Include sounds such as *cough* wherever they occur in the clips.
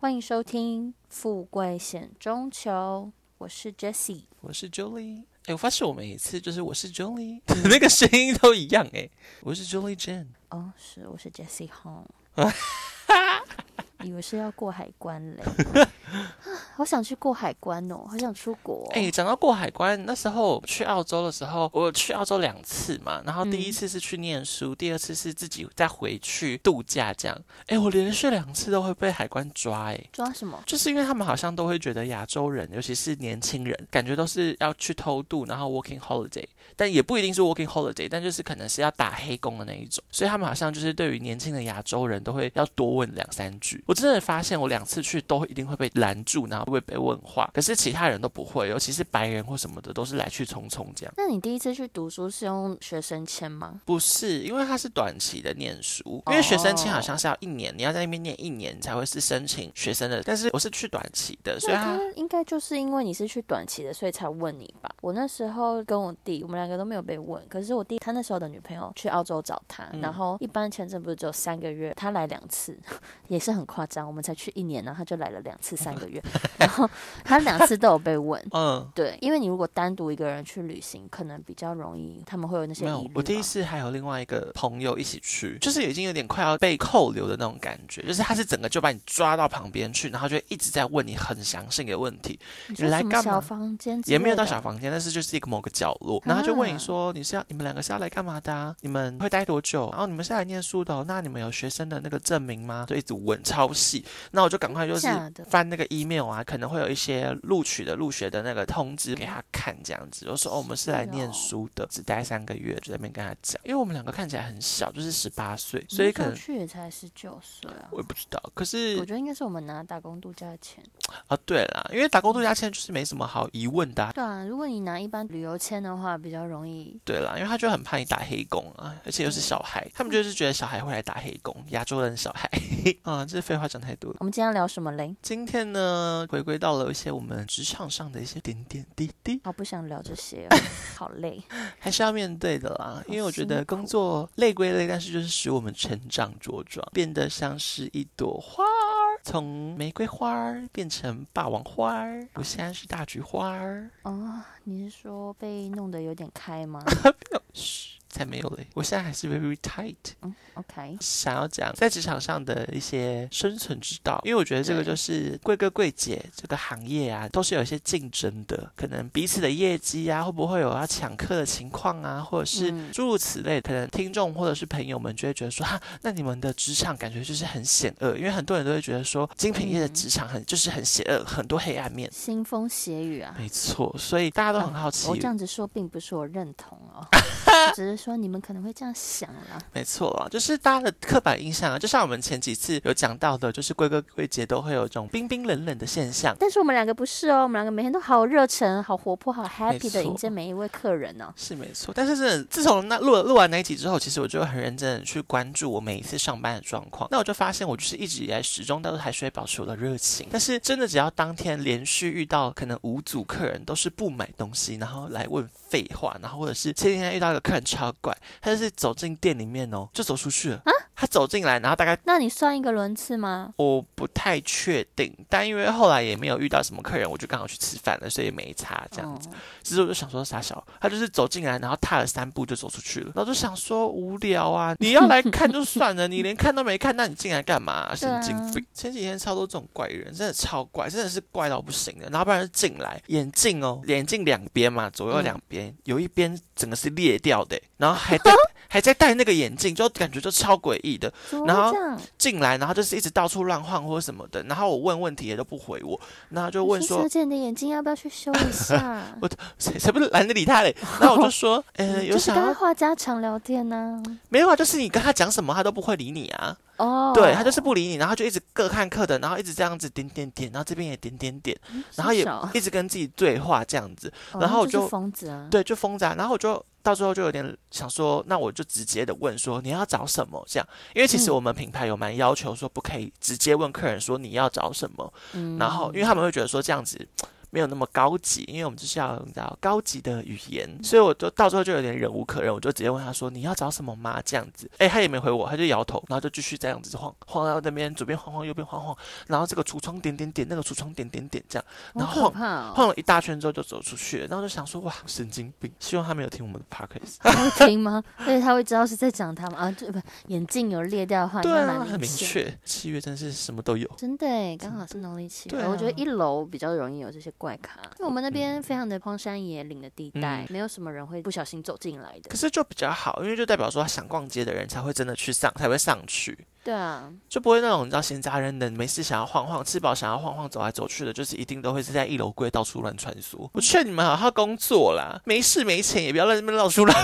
欢迎收听《富贵险中求》，我是 Jessie。我是 Julie。哎，我发现我每一次就是我是 Julie *laughs* 那个声音都一样哎，我是 Julie Jane。哦，是，我是 Jessie Hong。*laughs* 以为是要过海关嘞，*laughs* 好想去过海关哦，好想出国。哎，讲到过海关，那时候去澳洲的时候，我去澳洲两次嘛，然后第一次是去念书，第二次是自己再回去度假这样。哎，我连续两次都会被海关抓，哎，抓什么？就是因为他们好像都会觉得亚洲人，尤其是年轻人，感觉都是要去偷渡，然后 working holiday，但也不一定是 working holiday，但就是可能是要打黑工的那一种，所以他们好像就是对于年轻的亚洲人都会要多问两三句。我真的发现，我两次去都一定会被拦住，然后会被问话。可是其他人都不会，尤其是白人或什么的，都是来去匆匆这样。那你第一次去读书是用学生签吗？不是，因为它是短期的念书，因为学生签好像是要一年，你要在那边念一年才会是申请学生的。但是我是去短期的，所以他应该就是因为你是去短期的，所以才问你吧。我那时候跟我弟，我们两个都没有被问。可是我弟他那时候的女朋友去澳洲找他，然后一般签证不是只有三个月，他来两次，*laughs* 也是很夸张。我们才去一年，然后他就来了两次，三个月，然后 *laughs* 他两次都有被问。嗯，对，因为你如果单独一个人去旅行，可能比较容易，他们会有那些疑虑，我第一次还有另外一个朋友一起去，就是已经有点快要被扣留的那种感觉，就是他是整个就把你抓到旁边去，然后就一直在问你很详细的问题。你来干嘛？小房间也没有到小房间，但是就是一个某个角落，然后就问你说你是要你们两个是要来干嘛的？你们会待多久？然后你们是来念书的？那你们有学生的那个证明吗？就一直问超细，那我就赶快就是翻那个 email 啊，可能会有一些录取的入学的那个通知给他看，这样子，我说哦，我们是来念书的，只待三个月，就在那边跟他讲，因为我们两个看起来很小，就是十八岁，所以可能去也才十九岁啊，我也不知道，可是我觉得应该是我们拿打工度假签啊，对啦，因为打工度假签就是没什么好疑问的，对啊，如果你拿一般旅游签的话，比较容易，对啦，因为他就很怕你打黑工啊，而且又是小孩，他们就是觉得小孩会来打黑工，亚洲人小孩。*laughs* 啊，这废话讲太多，我们今天聊什么嘞？今天呢，回归到了一些我们职场上的一些点点滴滴。好不想聊这些，*laughs* 好累，还是要面对的啦。因为我觉得工作累归累，但是就是使我们成长茁壮，变得像是一朵花儿，从玫瑰花儿变成霸王花儿，我现在是大菊花儿。哦，你是说被弄得有点开吗？*laughs* 嘘。才没有嘞！我现在还是 very tight。嗯，OK。想要讲在职场上的一些生存之道，因为我觉得这个就是贵哥贵姐这个行业啊，都是有一些竞争的，可能彼此的业绩啊，会不会有要抢客的情况啊，或者是诸如此类。可能听众或者是朋友们就会觉得说，哈，那你们的职场感觉就是很险恶，因为很多人都会觉得说，精品业的职场很就是很邪恶，很多黑暗面，腥风血雨啊。没错，所以大家都很好奇。我这样子说，并不是我认同哦。*laughs* 只是说你们可能会这样想啦，没错啊，就是大家的刻板印象啊，就像我们前几次有讲到的，就是贵哥贵姐都会有一种冰冰冷冷的现象，但是我们两个不是哦，我们两个每天都好热忱、好活泼、好 happy 的迎接每一位客人呢。是没错，但是是自从那录录完那一集之后，其实我就很认真的去关注我每一次上班的状况，那我就发现我就是一直以来始终都还是会保持我的热情，但是真的只要当天连续遇到可能五组客人都是不买东西，然后来问废话，然后或者是前几天遇到一个。客人超怪，他就是走进店里面哦，就走出去了。他走进来，然后大概那你算一个轮次吗？我不太确定，但因为后来也没有遇到什么客人，我就刚好去吃饭了，所以也没差这样子。其实我就想说傻小，他就是走进来，然后踏了三步就走出去了。然后就想说无聊啊，*laughs* 你要来看就算了，你连看都没看，那你进来干嘛？神经病！前几天超多这种怪人，真的超怪，真的是怪到不行的。然后不然就进来，眼镜哦，眼镜两边嘛，左右两边有一边整个是裂掉的，然后还戴还在戴那个眼镜，就感觉就超诡异的。然后进来，然后就是一直到处乱晃或者什么的。然后我问问题也都不回我，然后就问说：“小姐，你的眼睛要不要去修一下？” *laughs* 我谁谁不是懒得理他嘞？*laughs* 然后我就说：“呃，有想跟话家常聊天呢？没有啊，就是你跟他讲什么，他都不会理你啊。哦，对他就是不理你，然后就一直各看各的，然后一直这样子点点点，然后这边也点点点，然后也一直跟自己对话这样子。然后我就疯子啊，对，就疯子。然后我就。到最后就有点想说，那我就直接的问说你要找什么这样，因为其实我们品牌有蛮要求说不可以直接问客人说你要找什么，然后因为他们会觉得说这样子没有那么高级，因为我们就是要你知道高级的语言，所以我就到最后就有点忍无可忍，我就直接问他说你要找什么吗？这样子，哎，他也没回我，他就摇头，然后就继续这样子晃晃到那边左边晃晃右边晃晃，然后这个橱窗点点点，那个橱窗点点点这样，然后晃晃了一大圈之后就走出去了，然后就想说哇神经病，希望他没有听我们的 podcast，他会听吗？*laughs* 而且他会知道是在讲他吗？啊，这不眼镜有裂掉的话，对啊，很明确，七月真是什么都有，真的刚好是农历七月，我觉得一楼比较容易有这些怪咖，因为我们那边非常的荒山野岭的地带，没有什么人会不小心走进来的，可是就比较好，因为就代表说想逛街的人才会真的去上，才会上去。对啊，就不会那种你知道闲杂人等没事想要晃晃，吃饱想要晃晃走来走去的，就是一定都会是在一楼柜到处乱穿梭。我劝你们好好工作啦，没事没钱也不要在那边绕出来。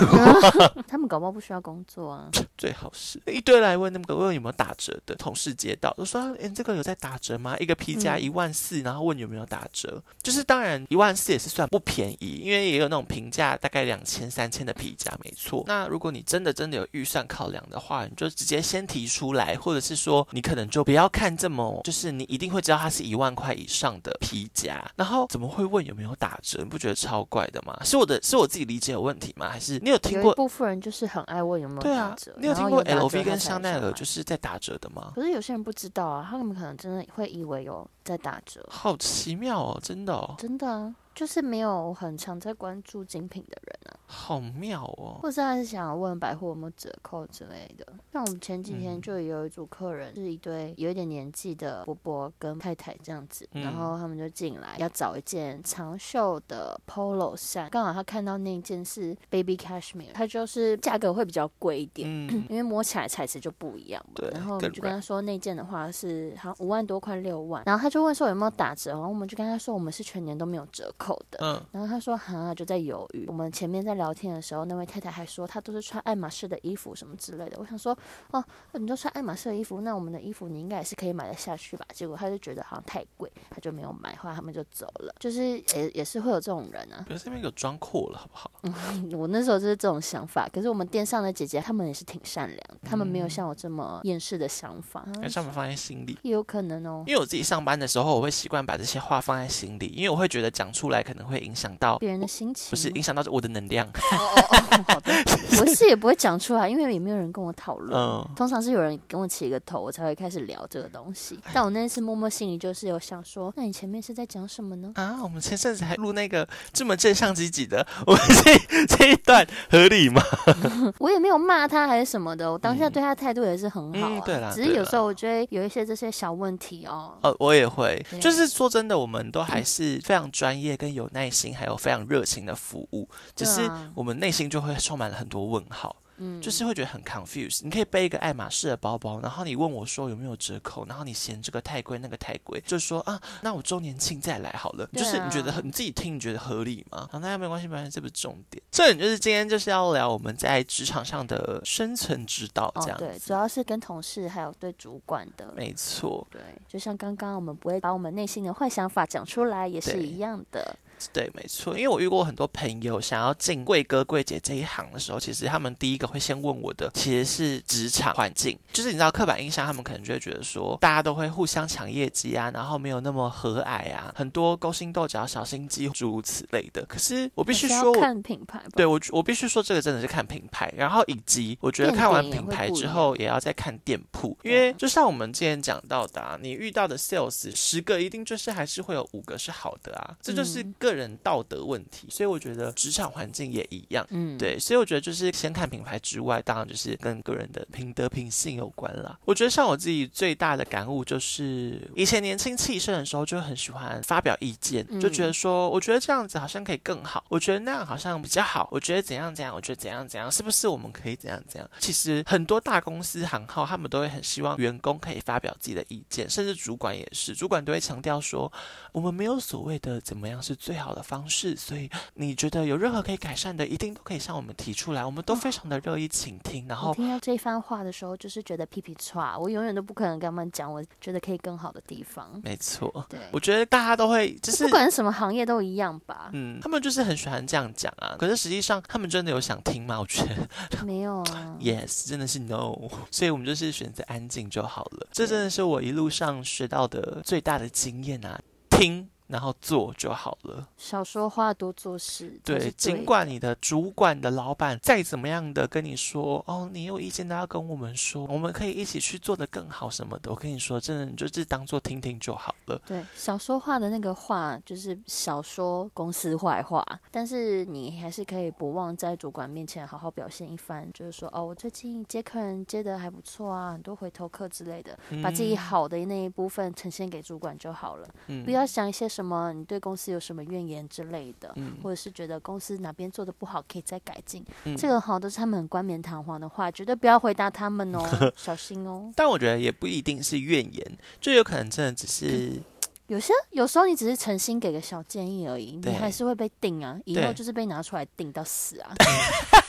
他们搞不好不需要工作啊，最好是一堆来问那个问有没有打折的同事接到，都说哎这个有在打折吗？一个皮夹一万四，然后问有没有打折，就是当然一万四也是算不便宜，因为也有那种平价大概两千三千的皮夹，没错。那如果你真的真的有预算考量的话，你就直接先提出来，或者是说。你可能就不要看这么，就是你一定会知道它是一万块以上的皮夹，然后怎么会问有没有打折？你不觉得超怪的吗？是我的是我自己理解有问题吗？还是你有听过？部分人就是很爱问有没有打折。你有听过 LV 跟香奈儿就是在打折的吗？可是有些人不知道啊，他们可能真的会以为有在打折。好奇妙哦，真的哦，真的啊。就是没有很常在关注精品的人啊，好妙哦！或者他是想问百货有没有折扣之类的。像我们前几天就有一组客人，是一对有一点年纪的伯伯跟太太这样子，然后他们就进来要找一件长袖的 polo 衫，刚好他看到那件是 baby cashmere，它就是价格会比较贵一点，*clears throat* 因为摸起来材质就不一样嘛。然后我们就跟他说那件的话是好五万多块六万，然后他就问说有没有打折，然后我们就跟他说我们是全年都没有折扣。的，嗯，然后他说哈，就在犹豫。我们前面在聊天的时候，那位太太还说她都是穿爱马仕的衣服什么之类的。我想说，哦，你都穿爱马仕的衣服，那我们的衣服你应该也是可以买得下去吧？结果他就觉得好像太贵，他就没有买。后来他们就走了，就是也也是会有这种人啊。这边有装酷了，好不好？嗯 *laughs* 我那时候就是这种想法。可是我们店上的姐姐她们也是挺善良，她们没有像我这么厌世的想法。让他们放在心里，也有可能哦。因为我自己上班的时候，我会习惯把这些话放在心里，因为我会觉得讲出来。可能会影响到别人的心情，不是影响到我的能量。好的，*laughs* 我是也不会讲出来，因为也没有人跟我讨论。嗯，通常是有人跟我起一个头，我才会开始聊这个东西。但我那次默默心里就是有想说，那你前面是在讲什么呢？啊，我们前阵子还录那个这么正向积极的，我们这这一段合理吗？*laughs* 我也没有骂他还是什么的，我当下对他态度也是很好。对啦，只是有时候我觉得有一些这些小问题哦。呃，我也会，就是说真的，我们都还是非常专业跟有耐心，还有非常热情的服务，只是我们内心就会充满了很多问号。嗯，就是会觉得很 confused。你可以背一个爱马仕的包包，然后你问我说有没有折扣，然后你嫌这个太贵，那个太贵，就说啊，那我周年庆再来好了。就是你觉得你自己听，你觉得合理吗？好，那没有关系，没关系，这不是重点。重点就是今天就是要聊我们在职场上的生存之道，这样。对，主要是跟同事还有对主管的。没错。对，就像刚刚我们不会把我们内心的坏想法讲出来，也是一样的。对，没错，因为我遇过很多朋友想要进贵哥贵姐这一行的时候，其实他们第一个会先问我的，其实是职场环境。就是你知道刻板印象，他们可能就会觉得说，大家都会互相抢业绩啊，然后没有那么和蔼啊，很多勾心斗角、小心机诸如此类的。可是我必须说，看品牌，对我我必须说，这个真的是看品牌。然后以及我觉得看完品牌之后，也要再看店铺，因为就像我们之前讲到的，你遇到的 sales 十个，一定就是还是会有五个是好的啊，这就是个人道德问题。所以我觉得职场环境也一样，嗯，对。所以我觉得就是先看品牌之外，当然就是跟个人的品德品性有关啦。我觉得像我自己最大的感悟就是，以前年轻气盛的时候就很喜欢发表意见，就觉得说，我觉得这样子好像可以更好，我觉得那样好像比较好，我觉得怎样怎样，我觉得怎样怎样，是不是我们可以怎样怎样？其实很多大公司行号他们都会很希望员工可以发表自己的意见，甚至主管也是，主管都会强调说，我们没有所谓的怎么样是最好的方式，所以你觉得有任何可以改善的，一定都可以向我们提出来，我们都非常的乐意倾听。然后听到这番话的时候，就是觉得屁屁错，我永远都不可能跟他们讲，我觉得可以更好的地方。没错，对，我觉得大家都会，就是不管什么行业都一样吧。嗯，他们就是很喜欢这样讲啊，可是实际上他们真的有想听吗？我觉得没有啊。*laughs* Yes，真的是 No，*laughs* 所以我们就是选择安静就好了。这真的是我一路上学到的最大的经验啊，听。然后做就好了。少说话，多做事。对，尽管你的主管的老板再怎么样的跟你说，哦，你有意见都要跟我们说，我们可以一起去做的更好什么的。我跟你说，真的，你就是当做听听就好了。对，少说话的那个话，就是少说公司坏话，但是你还是可以不忘在主管面前好好表现一番，就是说，哦，我最近接客人接的还不错啊，很多回头客之类的，把自己好的那一部分呈现给主管就好了。嗯，不要想一些什么你对公司有什么怨言之类的，或者是觉得公司哪边做的不好可以再改进。这个好都是他们很冠冕堂皇的话，绝对不要回答他们哦，*laughs* 小心哦。但我觉得也不一定是怨言，就有可能真的只是。有些有时候你只是诚心给个小建议而已，你还是会被定啊，以后就是被拿出来定到死啊。*laughs*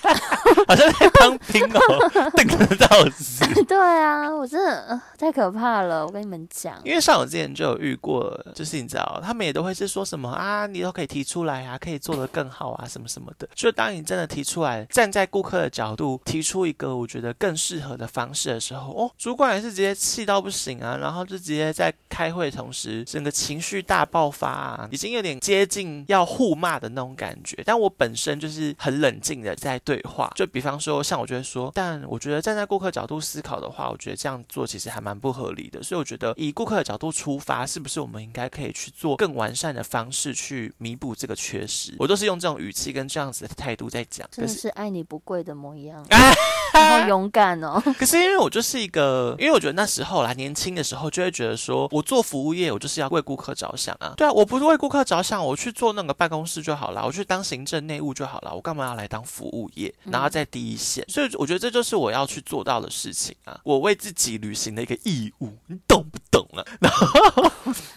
*laughs* 好像在当兵哦，*laughs* 等得到死。对啊，我真的太可怕了，我跟你们讲。因为上我之前就有遇过，就是你知道，他们也都会是说什么啊，你都可以提出来啊，可以做得更好啊，什么什么的。就当你真的提出来，站在顾客的角度提出一个我觉得更适合的方式的时候，哦，主管也是直接气到不行啊，然后就直接在开会同时，整个情绪大爆发，啊，已经有点接近要互骂的那种感觉。但我本身就是很冷静的在对话，就比方说，像我就会说，但我觉得站在顾客角度思考的话，我觉得这样做其实还蛮不合理的。所以我觉得以顾客的角度出发，是不是我们应该可以去做更完善的方式去弥补这个缺失？我都是用这种语气跟这样子的态度在讲，真的是爱你不贵的模样。*laughs* 好勇敢哦！*laughs* 可是因为我就是一个，因为我觉得那时候啦，年轻的时候就会觉得说，我做服务业，我就是要为顾客着想啊。对啊，我不是为顾客着想，我去做那个办公室就好了，我去当行政内务就好了，我干嘛要来当服务业，然后在第一线？所以我觉得这就是我要去做到的事情啊，我为自己履行的一个义务，你懂不懂啊？*laughs* 然后，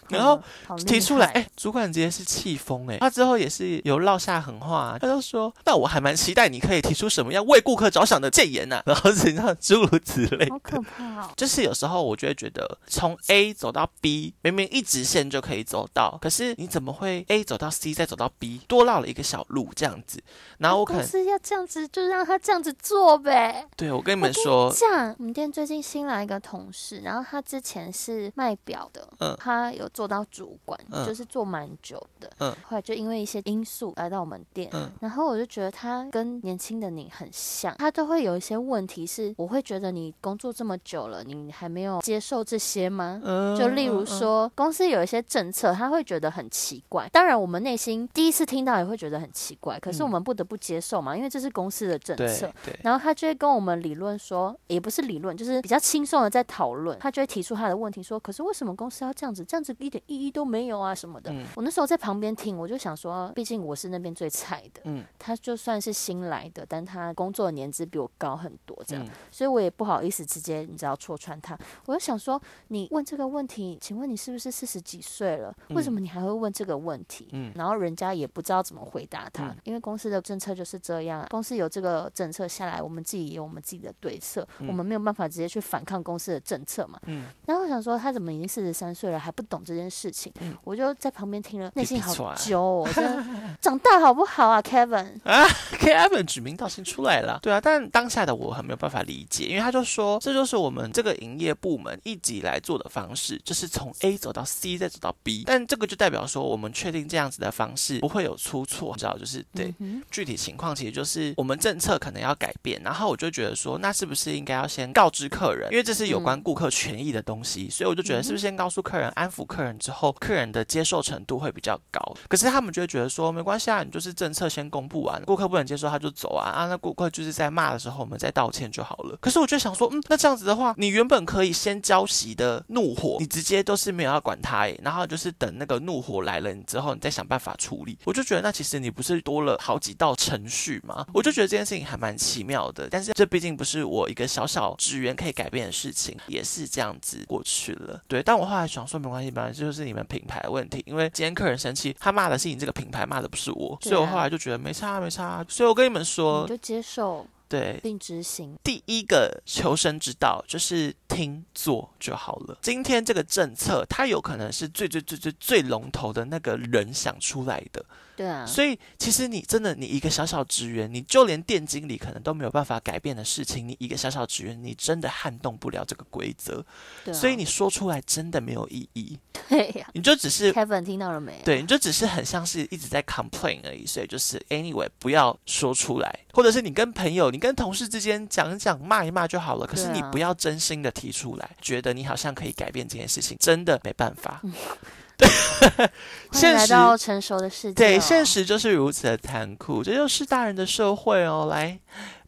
然后提出来，哎，主管直接是气疯哎，他之后也是有落下狠话，他就说，那我还蛮期待你可以提出什么样为顾客着想的建言。*laughs* 然后怎样诸如此类，好可怕哦！就是有时候我就会觉得，从 A 走到 B，明明一直线就可以走到，可是你怎么会 A 走到 C 再走到 B，多绕了一个小路这样子？然后我可能是要这样子，就让他这样子做呗。对，我跟你们说，这样我们店最近新来一个同事，然后他之前是卖表的，嗯，他有做到主管，就是做蛮久的，嗯，后来就因为一些因素来到我们店，嗯，然后我就觉得他跟年轻的你很像，他都会有一些。问题是，我会觉得你工作这么久了，你还没有接受这些吗？就例如说，公司有一些政策，他会觉得很奇怪。当然，我们内心第一次听到也会觉得很奇怪，可是我们不得不接受嘛，因为这是公司的政策。然后他就会跟我们理论说，也不是理论，就是比较轻松的在讨论。他就会提出他的问题，说：“可是为什么公司要这样子？这样子一点意义都没有啊，什么的。”我那时候在旁边听，我就想说，毕竟我是那边最菜的，嗯，他就算是新来的，但他工作年资比我高很。多这样，所以我也不好意思直接你知道戳穿他。我就想说，你问这个问题，请问你是不是四十几岁了？为什么你还会问这个问题？嗯，然后人家也不知道怎么回答他，因为公司的政策就是这样。公司有这个政策下来，我们自己有我们自己的对策，我们没有办法直接去反抗公司的政策嘛。嗯，然后我想说，他怎么已经四十三岁了还不懂这件事情？嗯，我就在旁边听了，内心好揪，我真的长大好不好啊，Kevin 啊，Kevin 指名道姓出来了，对啊，但当下的我。我很没有办法理解，因为他就说这就是我们这个营业部门一直以来做的方式，就是从 A 走到 C 再走到 B，但这个就代表说我们确定这样子的方式不会有出错，你知道？就是对具体情况，其实就是我们政策可能要改变，然后我就觉得说，那是不是应该要先告知客人，因为这是有关顾客权益的东西，所以我就觉得是不是先告诉客人，安抚客人之后，客人的接受程度会比较高。可是他们就会觉得说，没关系啊，你就是政策先公布完，顾客不能接受他就走啊啊，那顾客就是在骂的时候，我们再。道歉就好了。可是我就想说，嗯，那这样子的话，你原本可以先浇熄的怒火，你直接都是没有要管他，然后就是等那个怒火来了之后，你再想办法处理。我就觉得，那其实你不是多了好几道程序吗？我就觉得这件事情还蛮奇妙的。但是这毕竟不是我一个小小职员可以改变的事情，也是这样子过去了。对，但我后来想说，没关系，本来就是你们品牌的问题，因为今天客人生气，他骂的是你这个品牌，骂的不是我，所以我后来就觉得没差，没差。所以我跟你们说，就接受。对，并执行。第一个求生之道就是听做就好了。今天这个政策，它有可能是最最最最最龙头的那个人想出来的。对啊。所以其实你真的，你一个小小职员，你就连店经理可能都没有办法改变的事情，你一个小小职员，你真的撼动不了这个规则。对。所以你说出来真的没有意义。对呀、你就只是 Kevin 听到了没？对，你就只是很像是一直在 complain 而已，所以就是 anyway 不要说出来，或者是你跟朋友、你跟同事之间讲一讲、骂一骂就好了。可是你不要真心的提出来，觉得你好像可以改变这件事情，真的没办法。*laughs* *laughs* 现实到成熟的世界、哦。对，现实就是如此的残酷，这就是大人的社会哦。来，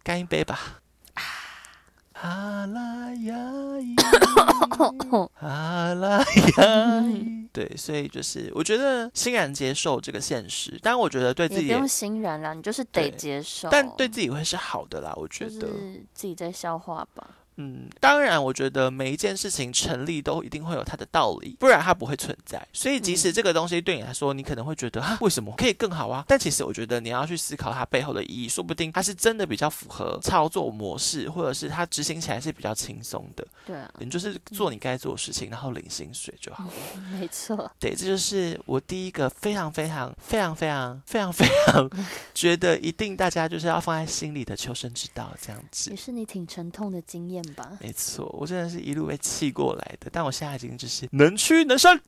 干一杯吧。*sighs* 啊啦呀咿，*laughs* 啊啦呀咿。对，所以就是我觉得欣然接受这个现实，但我觉得对自己不用欣然啦，你就是得接受。但对自己会是好的啦，我觉就得。是自己在消化吧。嗯，当然，我觉得每一件事情成立都一定会有它的道理，不然它不会存在。所以，即使这个东西对你来说，你可能会觉得啊，为什么可以更好啊？但其实我觉得你要去思考它背后的意义，说不定它是真的比较符合操作模式，或者是它执行起来是比较轻松的。对啊，你就是做你该做的事情，然后领薪水就好。没错。对，这就是我第一个非常非常非常非常非常非常觉得一定大家就是要放在心里的求生之道，这样子也。是你挺沉痛的经验吧？没错，我真的是一路被气过来的，但我现在已经就是能屈能伸。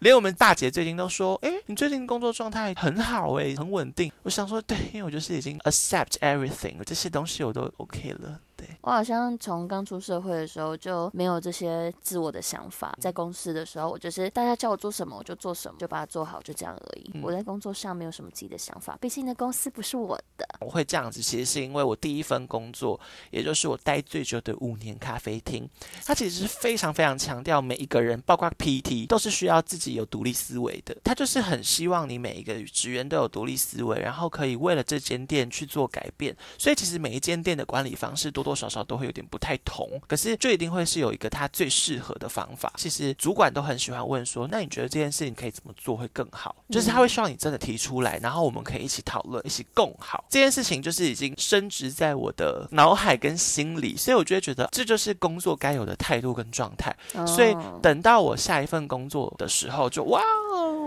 连我们大姐最近都说，哎，你最近工作状态很好哎，很稳定。我想说，对，因为我就是已经 accept everything，这些东西我都 OK 了。对，我好像从刚出社会的时候就没有这些自我的想法，在公司的时候，我就是大家叫我做什么我就做什么，就把它做好，就这样而已。嗯我在工作上没有什么自己的想法，毕竟那公司不是我的。我会这样子，其实是因为我第一份工作，也就是我待最久的五年咖啡厅，它其实是非常非常强调每一个人，包括 PT，都是需要自己有独立思维的。他就是很希望你每一个职员都有独立思维，然后可以为了这间店去做改变。所以其实每一间店的管理方式多多少少都会有点不太同，可是就一定会是有一个他最适合的方法。其实主管都很喜欢问说，那你觉得这件事情可以怎么做会更好？就是他会希望你真的提出来，然后我们可以一起讨论，一起共好。这件事情就是已经深植在我的脑海跟心里，所以我就会觉得这就是工作该有的态度跟状态。所以哦等到我下一份工作的时候就，哇哦，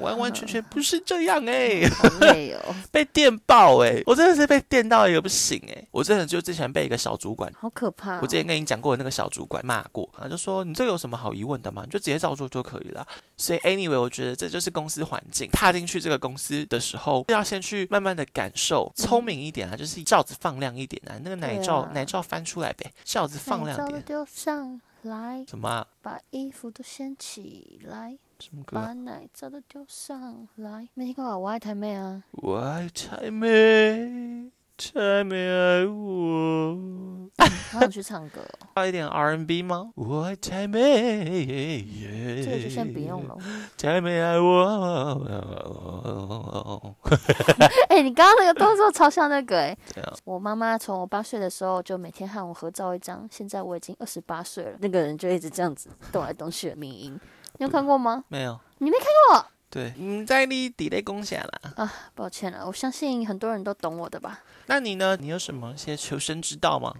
完完全全不是这样哎、好累哦，*laughs* 被电爆哎、我真的是被电到一个不行哎、我真的就之前被一个小主管。好可怕、哦。我之前跟你讲过，那个小主管骂过，他就说你这个有什么好疑问的吗？你就直接照做就可以了。所以 anyway，我觉得这就是公司环境。踏进去这个公司的时候，要先去慢慢的感受，聪明一点啊，就是罩子放亮一点啊，那个奶罩、啊奶罩翻出来呗，罩子放亮点。丢上来，什么、啊？把衣服都掀起来，什么歌啊？把奶罩都丢上来。没听过啊？我爱台妹啊！我爱太妹，太妹爱我。好想去唱歌、哦，要一点 R&B 吗？我爱太妹，这个就先不用了。太妹爱我。哎、你刚刚那个动作超像那个哎、我妈妈从我八岁的时候就每天和我合照一张，现在我已经二十八岁了，那个人就一直这样子动来动去的民音，你有看过吗？没有，你没看过？对，你在你底类攻下啦。啊，抱歉了，我相信很多人都懂我的吧。那你呢？你有什么一些求生之道吗？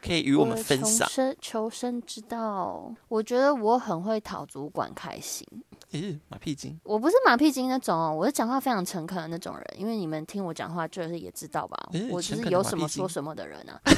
可以与我们分求享？生求生之道，我觉得我很会讨主管开心。咦，马屁精。我不是马屁精那种哦，我是讲话非常诚恳的那种人，因为你们听我讲话就是也知道吧，诶我就是有什么说什么的人啊。*laughs*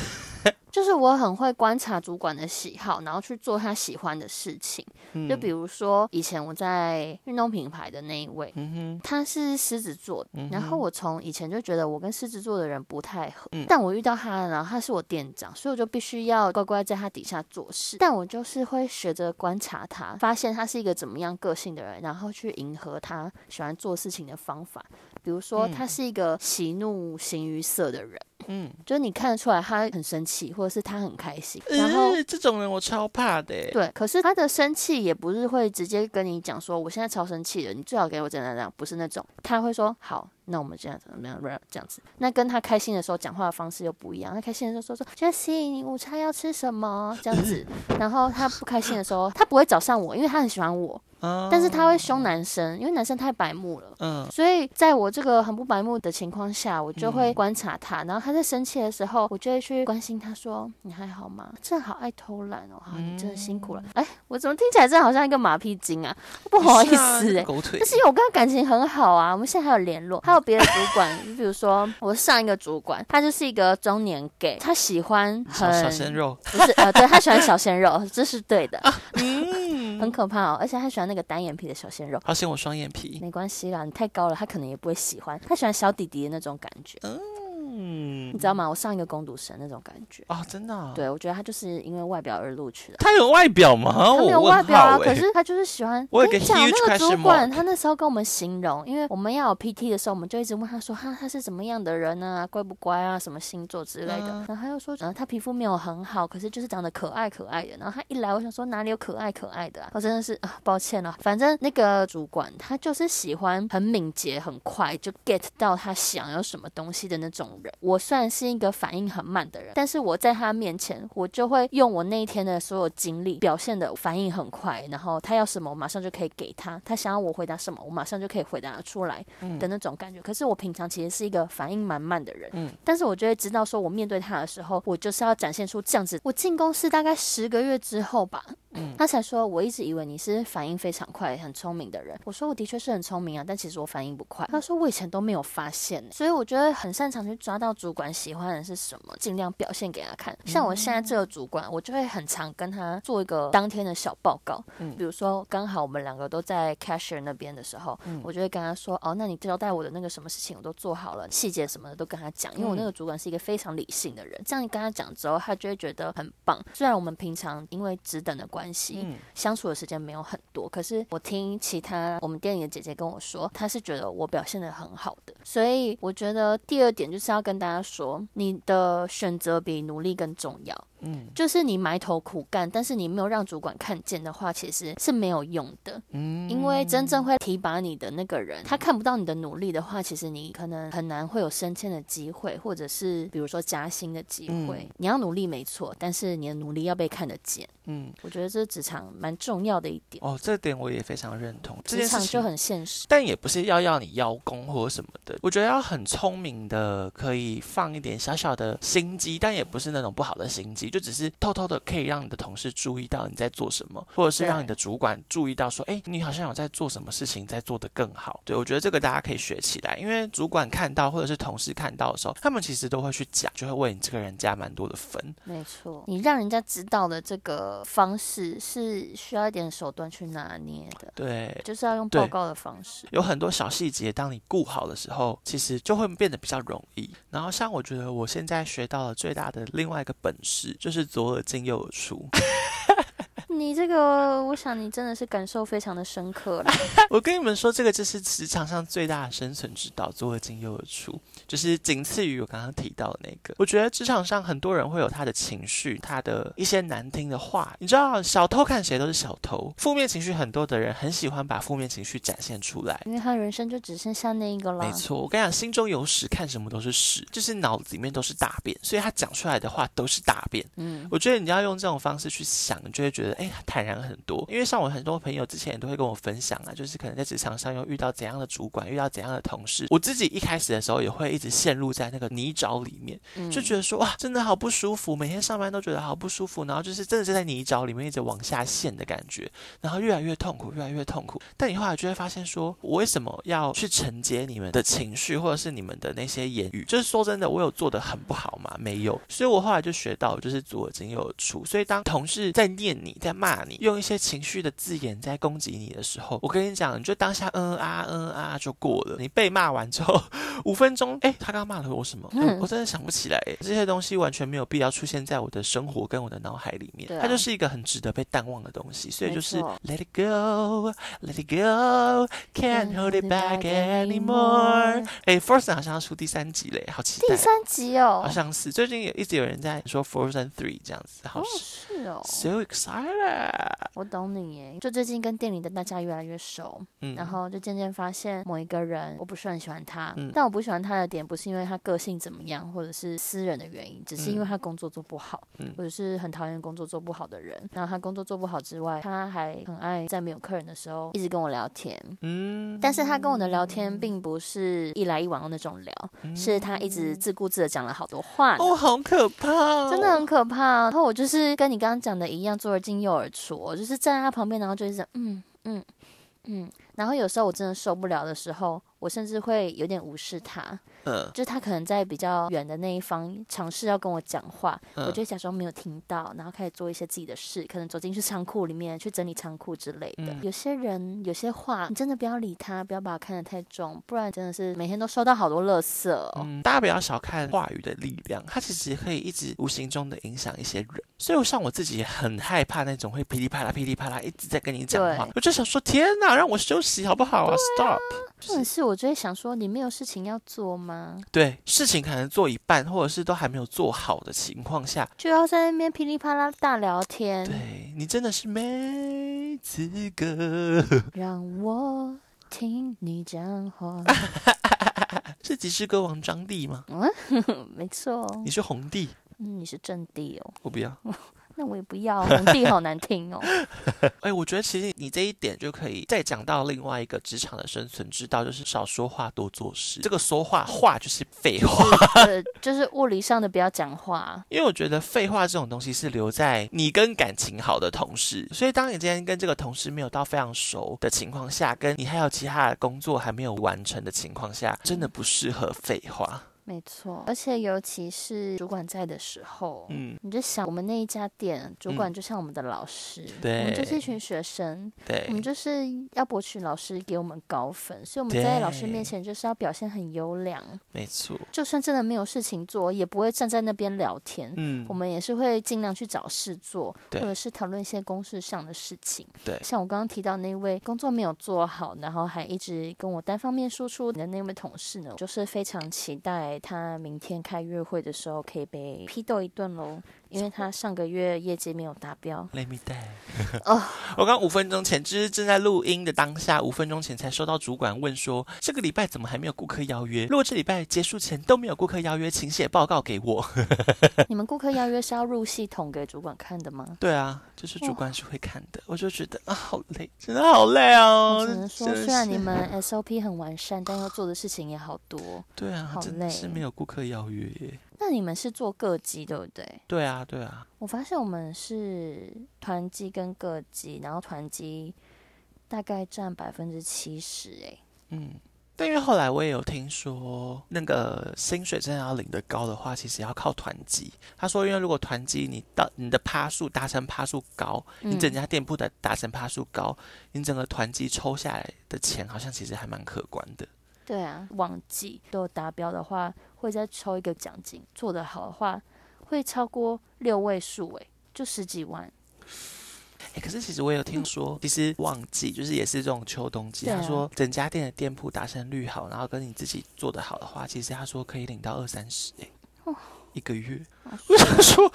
*laughs* 就是我很会观察主管的喜好，然后去做他喜欢的事情。就比如说以前我在运动品牌的那一位，嗯他是狮子座，嗯然后我从以前就觉得我跟狮子座的人不太合，嗯但我遇到他，然后他是我店长，所以我就必须要乖乖在他底下做事。但我就是会学着观察他，发现他是一个怎么样个性的人，然后去迎合他喜欢做事情的方法。比如说，嗯他是一个喜怒形于色的人，嗯，就是你看得出来他很生气，或者是他很开心，然后呃，这种人我超怕的欸。对，可是他的生气也不是会直接跟你讲说，我现在超生气了，你最好给我怎样怎样，不是那种，他会说好，那我们这样怎么样，这样子。那跟他开心的时候讲话的方式又不一样，他开心的时候说说 Jessie，你午餐要吃什么？这样子，*laughs* 然后他不开心的时候，他不会找上我，因为他很喜欢我，啊但是他会凶男生，因为男生太白目了。嗯所以在我这个很不白目的情况下，我就嗯会观察他，然后他在生气的时候，我就会去关心他说：“你还好吗？正好爱偷懒哦，好，你真的辛苦了。嗯哎，我怎么听起来真的好像一个马屁精啊？不好意思哎、狗腿但。是因为我跟他感情很好啊，我们现在还有联络，还有别的主管，*laughs* 就比如说我上一个主管，他就是一个中年 gay，他喜欢小鲜肉，不是呃，对他喜欢小鲜肉，这是对的。嗯，很可怕哦。而且他喜欢那个单眼皮的小鲜肉，他嫌我双眼皮。没关系啦，你太高了，他可能也不会喜欢。他喜欢小弟弟的那种感觉。嗯，你知道吗？我上一个攻读生那种感觉。啊，真的啊、对，我觉得他就是因为外表而录取的。他有外表吗？他没有外表啊，欸可是他就是喜欢。我跟你讲，那个主管他那时候跟我们形容，因为我们要有 PT 的时候，我们就一直问他说，哈，他是怎么样的人啊？乖不乖啊？什么星座之类的。嗯然后他又说，嗯、他皮肤没有很好，可是就是长得可爱可爱的。然后他一来，我想说哪里有可爱可爱的啊？我真的是啊，抱歉了。反正那个主管他就是喜欢很敏捷、很快就 get 到他想要什么东西的那种人。我虽然是一个反应很慢的人，但是我在他面前，我就会用我那一天的所有经历表现的反应很快，然后他要什么，我马上就可以给他；他想要我回答什么，我马上就可以回答出来的那种感觉。可是我平常其实是一个反应蛮慢的人，嗯但是我就会知道说，我面对他的时候，我就是要展现出这样子。我进公司大概十个月之后吧，他才说，我一直以为你是反应非常快、很聪明的人。我说我的确是很聪明啊，但其实我反应不快。他说我以前都没有发现欸、所以我觉得很擅长去抓到主管喜欢的是什么，尽量表现给他看。像我现在这个主管，我就会很常跟他做一个当天的小报告。嗯比如说刚好我们两个都在 cashier 那边的时候，我就会跟他说，哦，那你交代我的那个什么事情我都做好了，细节什么的都跟他讲，因为我那个主管是一个非常理性的人。这样跟他讲之后，他就会觉得很棒。虽然我们平常因为职等的关系，嗯相处的时间没有很多，可是我听其他我们店里的姐姐跟我说，她是觉得我表现的很好的，所以我觉得第二点就是要跟大家说，你的选择比努力更重要。嗯就是你埋头苦干，但是你没有让主管看见的话，其实是没有用的。嗯，因为真正会提拔你的那个人，他看不到你的努力的话，其实你可能很难会有升迁的机会，或者是比如说加薪的机会。嗯你要努力没错，但是你的努力要被看得见。嗯我觉得这是职场蛮重要的一点。哦，这点我也非常认同。职场就很现实。但也不是要要你邀功或什么的，我觉得要很聪明的，可以放一点小小的心机，但也不是那种不好的心机，就只是偷偷的可以让你的同事注意到你在做什么，或者是让你的主管注意到说，哎，你好像有在做什么事情，在做得更好。对我觉得这个大家可以学起来，因为主管看到或者是同事看到的时候，他们其实都会去讲，就会为你这个人加蛮多的分。没错，你让人家知道的这个方式是需要一点手段去拿捏的，对，就是要用报告的方式。有很多小细节，当你顾好的时候，其实就会变得比较容易。然后，像我觉得我现在学到了最大的另外一个本事，就是左耳进右耳出。*laughs* 你这个，我想你真的是感受非常的深刻了。*laughs* 我跟你们说，这个就是职场上最大的生存之道，左耳进右耳出，就是仅次于我刚刚提到的那个。我觉得职场上很多人会有他的情绪，他的一些难听的话。你知道，小偷看谁都是小偷，负面情绪很多的人很喜欢把负面情绪展现出来。因为他人生就只剩下那一个了。没错，我跟你讲，心中有屎，看什么都是屎，就是脑子里面都是大便，所以他讲出来的话都是大便。嗯，我觉得你要用这种方式去想，你就会觉得哎坦然很多。因为像我很多朋友之前也都会跟我分享啊，就是可能在职场上又遇到怎样的主管，遇到怎样的同事。我自己一开始的时候也会一直陷入在那个泥沼里面，嗯就觉得说哇，真的好不舒服，每天上班都觉得好不舒服，然后就是真的是在泥沼里面一直往下陷的感觉，然后越来越痛苦，越来越痛苦。但你后来就会发现说，我为什么要去承接你们的情绪，或者是你们的那些言语？就是说真的，我有做的很不好吗？没有。所以我后来就学到，就是左耳进右耳出。所以当同事在念你，在骂你，用一些情绪的字眼在攻击你的时候，我跟你讲，你就当下嗯啊嗯啊就过了。你被骂完之后，五分钟，哎，他刚刚骂了我什么？嗯我真的想不起来。这些东西完全没有必要出现在我的生活跟我的脑海里面，它就是一个很值得被淡忘的东西。所以就是 Let it go, let it go, can't hold it back anymore。哎，Frozen 好像要出第三集嘞，好期待。第三集哦好，像是最近有一直有人在说 Frozen Three 这样子，好是哦，so excited。我懂你耶。就最近跟店里的大家越来越熟，嗯，然后就渐渐发现某一个人我不是很喜欢他，嗯但我不喜欢他的点不是因为他个性怎么样，或者是私人的原因，只是因为他工作做不好，嗯或者是很讨厌工作做不好的人。然后他工作做不好之外，他还很爱在没有客人的时候一直跟我聊天，嗯，但是他跟我的聊天并不是一来一往的那种聊，是他一直自顾自的讲了好多话。哦，好可怕哦，真的很可怕。然后我就是跟你刚刚讲的一样，左耳进右耳出，我就是站在他旁边，然后就一直嗯嗯嗯。然后有时候我真的受不了的时候，我甚至会有点无视他。嗯就是他可能在比较远的那一方尝试要跟我讲话，嗯我就假装没有听到，然后开始做一些自己的事，可能走进去仓库里面去整理仓库之类的。嗯有些人有些话，你真的不要理他，不要把他看得太重，不然真的是每天都收到好多垃圾哦。嗯，大家不要小看话语的力量，它其实可以一直无形中的影响一些人。所以，像我自己也很害怕那种会噼里啪啦、噼里啪啦一直在跟你讲话，我就想说，天哪，让我休息好不好啊？Stop！或者是我就会想说，你没有事情要做吗？对，事情可能做一半，或者是都还没有做好的情况下，就要在那边噼里啪啦大聊天，对你真的是没资格。让我听你讲话。*laughs* 是即视歌王张帝吗？嗯 *laughs* 没错，你是红帝，嗯，你是正帝哦，我不要。*laughs* 那我也不要，红帝好难听哦。*laughs* 哎，我觉得其实你这一点就可以再讲到另外一个职场的生存之道，就是少说话，多做事。这个说话话就是废话，呃，就是物理上的不要讲话。*laughs* 因为我觉得废话这种东西是留在你跟感情好的同事，所以当你今天跟这个同事没有到非常熟的情况下，跟你还有其他的工作还没有完成的情况下，真的不适合废话。没错，而且尤其是主管在的时候，嗯，你就想我们那一家店主管就像我们的老师，对我们就是一群学生，对。我们就是要博取老师给我们高分，所以我们在老师面前就是要表现很优良，没错。就算真的没有事情做，也不会站在那边聊天。嗯我，们也是会尽量去找事做，或者是讨论一些公事上的事情。对。像我刚刚提到那位工作没有做好，然后还一直跟我单方面输出的那位同事呢，就是非常期待他明天开月会的时候可以被批斗一顿喽，因为他上个月业绩没有达标。Let me die。*laughs* 哦我刚五分钟前就是正在录音的当下，五分钟前才收到主管问说，这个礼拜怎么还没有顾客邀约？如果这礼拜结束前都没有顾客邀约，请写报告给我。*laughs* 你们顾客邀约是要入系统给主管看的吗？对啊，就是主管是会看的，我就觉得啊，好累，真的好累哦。我只能说，虽然你们 SOP 很完善，但要做的事情也好多。对啊，好真的是累没有顾客邀约耶。那你们是做各机对不对？对啊，对啊，我发现我们是团机跟各机，然后团机大概占百分之七十，哎，嗯。但因为后来我也有听说，那个薪水真的要领得高的话，其实要靠团积。他说，因为如果团积你到你的趴数达成趴数高，你整嗯家店铺的达成趴数高，你整个团积抽下来的钱好像其实还蛮可观的。对啊，旺季都有达标的话，会再抽一个奖金；做得好的话，会超过六位数，诶，就十几万。哎，可是其实我有听说，其实旺季就是也是这种秋冬季。啊他说整家店的店铺达成率好，然后跟你自己做得好的话，其实他说可以领到二三十哎，哦一个月。我想说，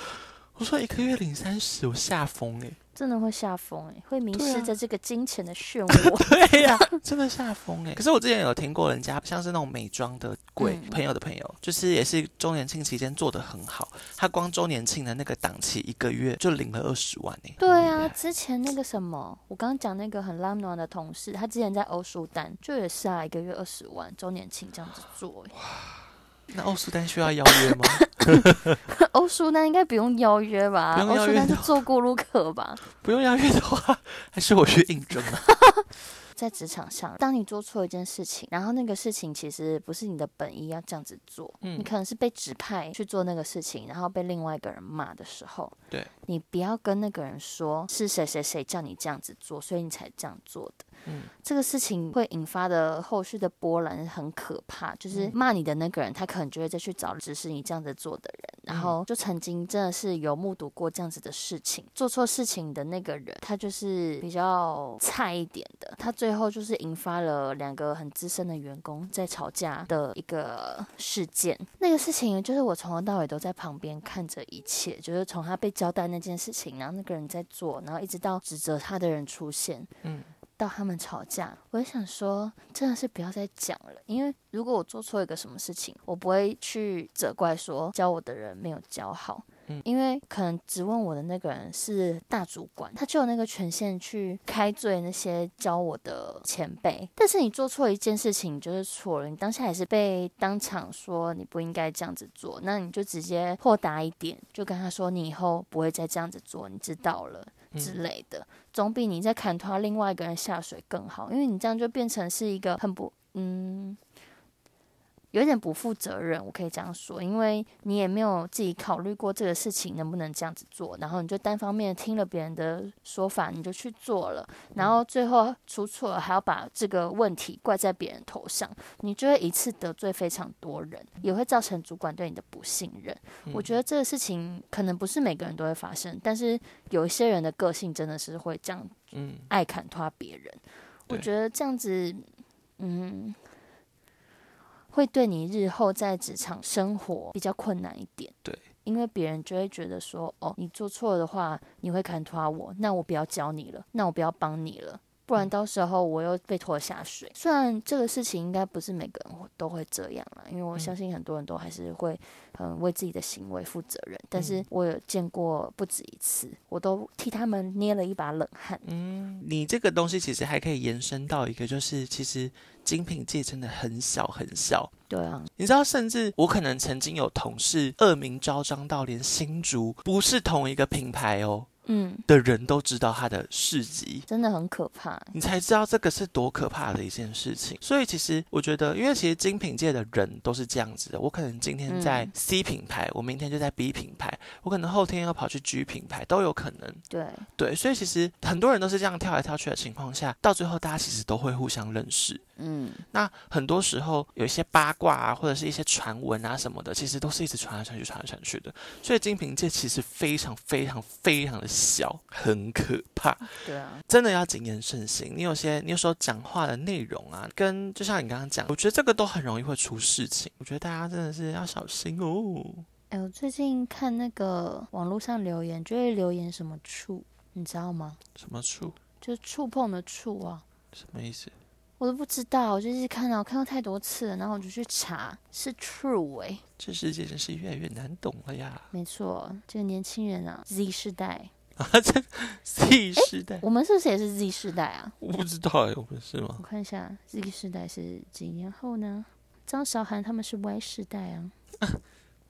我说一个月领三十，我吓疯哎。真的会吓疯哎，会迷失在这个金钱的漩涡。*laughs* 对呀、真的吓疯哎！可是我之前有听过人家像是那种美妆的柜、嗯朋友的朋友，就是也是周年庆期间做的很好，他光周年庆的那个档期一个月就领了二十万哎。对啊，之前那个什么，我刚刚讲那个很浪漫的同事，他之前在欧舒丹就也是啊，一个月二十万，周年庆这样子做欸。那欧舒丹需要邀约吗？*laughs* 欧舒丹应该不用邀约吧？不用欧舒丹就邀约的做过路客吧。不用邀约的话，还是我去应征啊？*laughs* 在职场上，当你做错一件事情，然后那个事情其实不是你的本意要这样子做，嗯你可能是被指派去做那个事情，然后被另外一个人骂的时候，对你不要跟那个人说是谁谁谁叫你这样子做，所以你才这样做的。嗯，这个事情会引发的后续的波澜很可怕，就是嗯。骂你的那个人，他可能就会再去找指使你这样子做的人，然后就曾经真的是有目睹过这样子的事情，做错事情的那个人，他就是比较菜一点的，他最后就是引发了两个很资深的员工在吵架的一个事件。那个事情就是我从头到尾都在旁边看着一切，就是从他被交代那件事情，然后那个人在做，然后一直到指责他的人出现，嗯，到他们吵架，我就想说，真的是不要再讲了，因为如果我做错一个什么事情，我不会去责怪说教我的人没有教好。嗯因为可能质问我的那个人是大主管，他就有那个权限去开罪那些教我的前辈。但是你做错一件事情，你就是错了，你当下也是被当场说你不应该这样子做，那你就直接豁达一点，就跟他说你以后不会再这样子做，你知道了之类的。总比你在砍他另外一个人下水更好，因为你这样就变成是一个很不嗯。有点不负责任，我可以这样说，因为你也没有自己考虑过这个事情能不能这样子做，然后你就单方面听了别人的说法，你就去做了，然后最后出错了，还要把这个问题怪在别人头上，你就会一次得罪非常多人，也会造成主管对你的不信任。我觉得这个事情可能不是每个人都会发生，但是有一些人的个性真的是会这样，嗯，爱砍拖别人。我觉得这样子，嗯。会对你日后在职场生活比较困难一点，对，因为别人就会觉得说，哦，你做错的话，你会砍垮我，那我不要教你了，那我不要帮你了。不然到时候我又被拖下水。虽然这个事情应该不是每个人都会这样啦，因为我相信很多人都还是会嗯为自己的行为负责任。但是我有见过不止一次，我都替他们捏了一把冷汗。嗯，你这个东西其实还可以延伸到一个，就是其实精品界真的很小很小。对啊，你知道，甚至我可能曾经有同事恶名昭彰到连新竹不是同一个品牌哦。嗯，的人都知道他的事迹，真的很可怕。你才知道这个是多可怕的一件事情。所以其实我觉得，因为其实精品界的人都是这样子的。我可能今天在 C 品牌，我明天就在 B 品牌，我可能后天要跑去 G 品牌，都有可能。对对，所以其实很多人都是这样跳来跳去的情况下，到最后大家其实都会互相认识。嗯，那很多时候有一些八卦啊，或者是一些传闻啊什么的，其实都是一直传来传去、传来传去的。所以金瓶界其实非常、非常、非常的小，很可怕。对啊，真的要谨言慎行。你有些，你有时候讲话的内容啊，跟就像你刚刚讲，我觉得这个都很容易会出事情。我觉得大家真的是要小心哦。哎，我最近看那个网络上留言，就会留言什么触，你知道吗？什么触？就是触碰的触啊。什么意思？我都不知道，我就是看到看到太多次了，然后我就去查，是 true 哎。这世界真是越来越难懂了呀。没错，这个年轻人啊，Z 世代啊，这 Z 世代，我们是不是也是 Z 世代啊？我不知道哎，我们是吗？我看一下，Z 世代是几年后呢？张韶涵他们是 Y 世代啊，*laughs*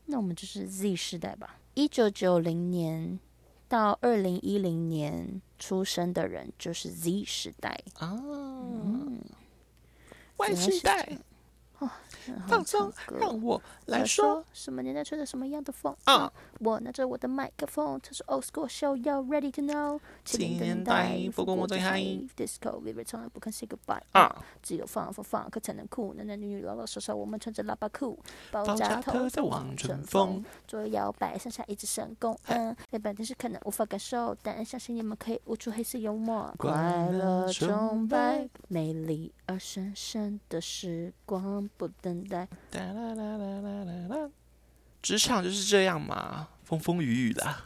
那我们就是 Z 世代吧？一九九零年到二零一零年出生的人就是 Z 世代啊。万时代。放松，让我来说。什么年代吹着什么样的风？啊，我拿着我的麦克风，这是 Old School Show，You Ready to Know？七零年代，不过我最嗨。Disco v i v e 从来不肯 Say Goodbye。啊，只有放放放，可才能酷。男男女女老老少少，我们穿着喇叭裤。爆炸头在望春风，左右摇摆，上下一直神功。嗯，黑白电视可能无法感受，但相信你们可以悟出黑色幽默。快乐崇拜，美丽而神圣的时光。不等待。职场就是这样嘛，风风雨雨啦，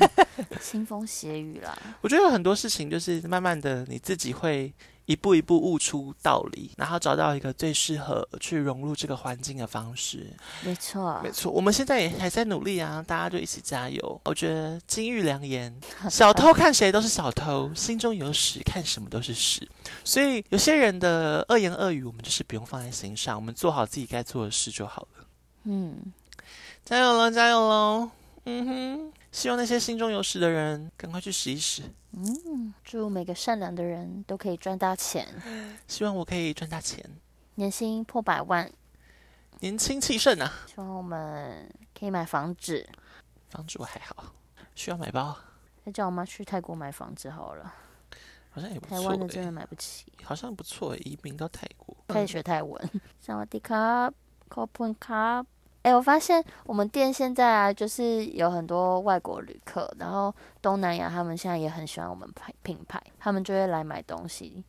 *laughs* 腥风血雨啦。我觉得有很多事情就是慢慢的，你自己会。一步一步悟出道理，然后找到一个最适合去融入这个环境的方式。没错，没错，我们现在也还在努力啊，大家就一起加油。我觉得金玉良言：*laughs* 小偷看谁都是小偷，心中有屎看什么都是屎。所以有些人的恶言恶语，我们就是不用放在心上，我们做好自己该做的事就好了。嗯，加油喽，加油喽！嗯哼。希望那些心中有屎的人赶快去洗一洗。嗯，祝每个善良的人都可以赚大钱。希望我可以赚大钱，年薪破百万，年轻气盛啊！希望我们可以买房子。房子我还好，需要买包。再叫我妈去泰国买房子好了。好像也不错。台湾的真的买不起。好像不错，移民到泰国，可以学泰文。萨瓦迪卡，科普卡。哎，我发现我们店现在啊，就是有很多外国旅客，然后东南亚他们现在也很喜欢我们牌品牌，他们就会来买东西，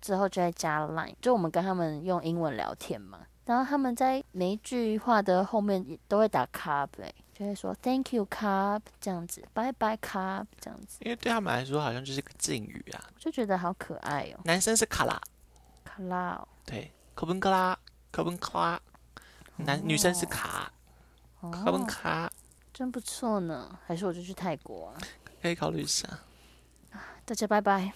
之后就会加 line，就我们跟他们用英文聊天嘛，然后他们在每一句话的后面都会打 cup，就会说 thank you cup 这样子，bye bye cup 这样子，因为对他们来说好像就是个敬语啊，就觉得好可爱哦。男生是卡拉，卡拉，对，可本克拉，可本克拉。男女生是卡，卡本卡，真不错呢。还是我就去泰国啊？可以考虑一下。大家拜拜。